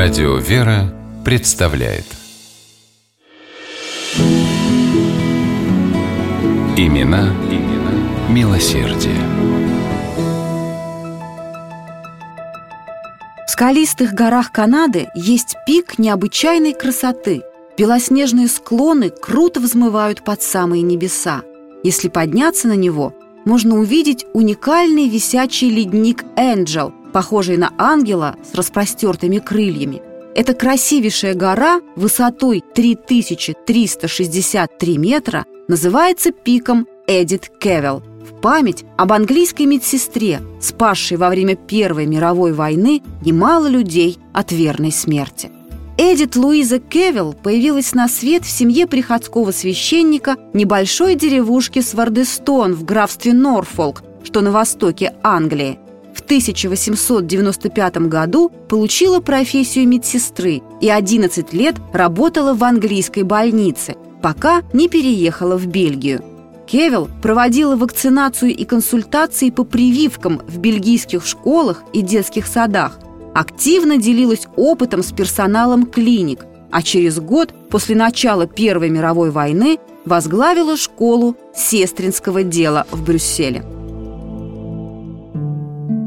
Радио «Вера» представляет Имена, имена милосердие. В скалистых горах Канады есть пик необычайной красоты. Белоснежные склоны круто взмывают под самые небеса. Если подняться на него, можно увидеть уникальный висячий ледник Энджел, похожий на ангела с распростертыми крыльями. Эта красивейшая гора высотой 3363 метра называется пиком Эдит Кевелл в память об английской медсестре, спасшей во время Первой мировой войны немало людей от верной смерти. Эдит Луиза Кевилл появилась на свет в семье приходского священника небольшой деревушки Свардестон в графстве Норфолк, что на востоке Англии. В 1895 году получила профессию медсестры и 11 лет работала в английской больнице, пока не переехала в Бельгию. Кевилл проводила вакцинацию и консультации по прививкам в бельгийских школах и детских садах, активно делилась опытом с персоналом клиник, а через год после начала Первой мировой войны возглавила школу сестринского дела в Брюсселе.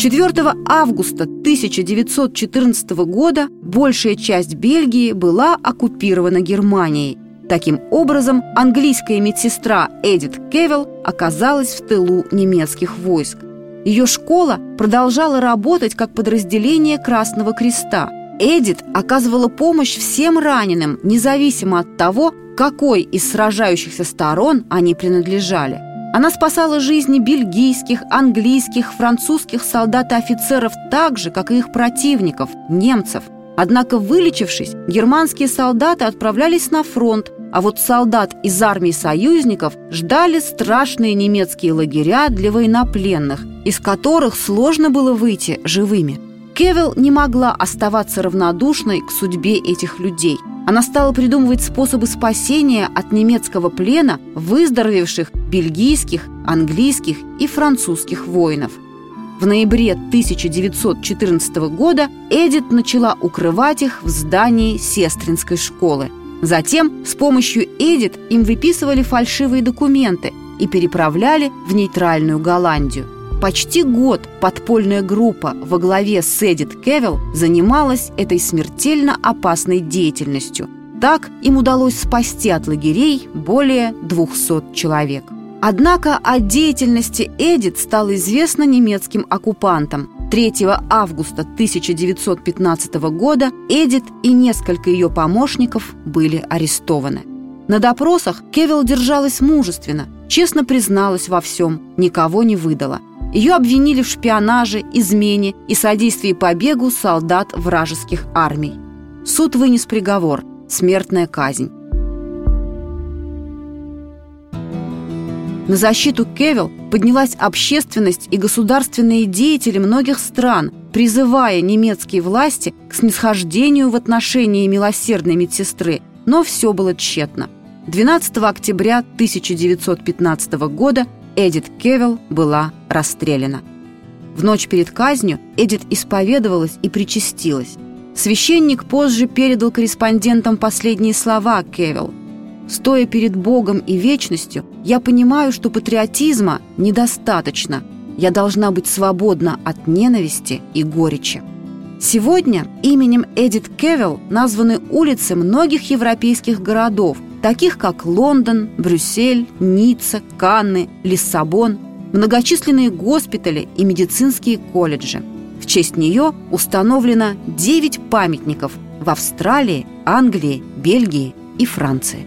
4 августа 1914 года большая часть Бельгии была оккупирована Германией. Таким образом, английская медсестра Эдит Кевилл оказалась в тылу немецких войск. Ее школа продолжала работать как подразделение Красного Креста. Эдит оказывала помощь всем раненым, независимо от того, какой из сражающихся сторон они принадлежали. Она спасала жизни бельгийских, английских, французских солдат и офицеров так же, как и их противников, немцев. Однако, вылечившись, германские солдаты отправлялись на фронт, а вот солдат из армии союзников ждали страшные немецкие лагеря для военнопленных, из которых сложно было выйти живыми. Кевилл не могла оставаться равнодушной к судьбе этих людей. Она стала придумывать способы спасения от немецкого плена выздоровевших бельгийских, английских и французских воинов. В ноябре 1914 года Эдит начала укрывать их в здании сестринской школы – Затем с помощью Эдит им выписывали фальшивые документы и переправляли в нейтральную Голландию. Почти год подпольная группа во главе с Эдит Кевилл занималась этой смертельно опасной деятельностью. Так им удалось спасти от лагерей более 200 человек. Однако о деятельности Эдит стало известно немецким оккупантам – 3 августа 1915 года Эдит и несколько ее помощников были арестованы. На допросах Кевилл держалась мужественно, честно призналась во всем, никого не выдала. Ее обвинили в шпионаже, измене и содействии побегу солдат вражеских армий. Суд вынес приговор – смертная казнь. На защиту Кевилл поднялась общественность и государственные деятели многих стран, призывая немецкие власти к снисхождению в отношении милосердной медсестры, но все было тщетно. 12 октября 1915 года Эдит Кевилл была расстреляна. В ночь перед казнью Эдит исповедовалась и причастилась. Священник позже передал корреспондентам последние слова Кевилл. Стоя перед Богом и вечностью, я понимаю, что патриотизма недостаточно. Я должна быть свободна от ненависти и горечи. Сегодня именем Эдит Кевилл названы улицы многих европейских городов, таких как Лондон, Брюссель, Ницца, Канны, Лиссабон, многочисленные госпитали и медицинские колледжи. В честь нее установлено 9 памятников в Австралии, Англии, Бельгии и Франции.